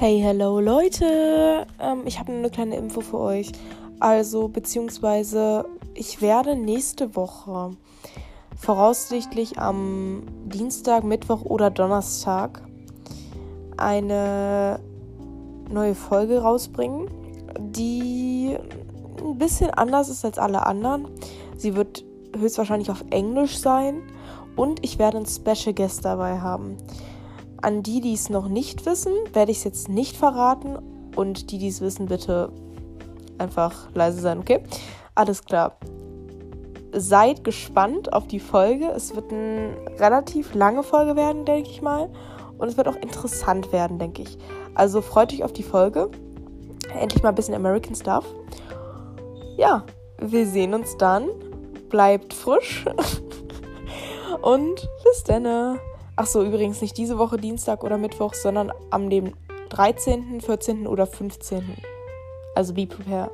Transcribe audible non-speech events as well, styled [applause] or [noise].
Hey, hello Leute! Ähm, ich habe eine kleine Info für euch. Also, beziehungsweise, ich werde nächste Woche, voraussichtlich am Dienstag, Mittwoch oder Donnerstag, eine neue Folge rausbringen, die ein bisschen anders ist als alle anderen. Sie wird höchstwahrscheinlich auf Englisch sein und ich werde einen Special Guest dabei haben. An die, die es noch nicht wissen, werde ich es jetzt nicht verraten. Und die, die es wissen, bitte einfach leise sein, okay? Alles klar. Seid gespannt auf die Folge. Es wird eine relativ lange Folge werden, denke ich mal. Und es wird auch interessant werden, denke ich. Also freut euch auf die Folge. Endlich mal ein bisschen American Stuff. Ja, wir sehen uns dann. Bleibt frisch. [laughs] Und bis dann. Ach so, übrigens nicht diese Woche Dienstag oder Mittwoch, sondern am dem 13., 14. oder 15. Also be prepared.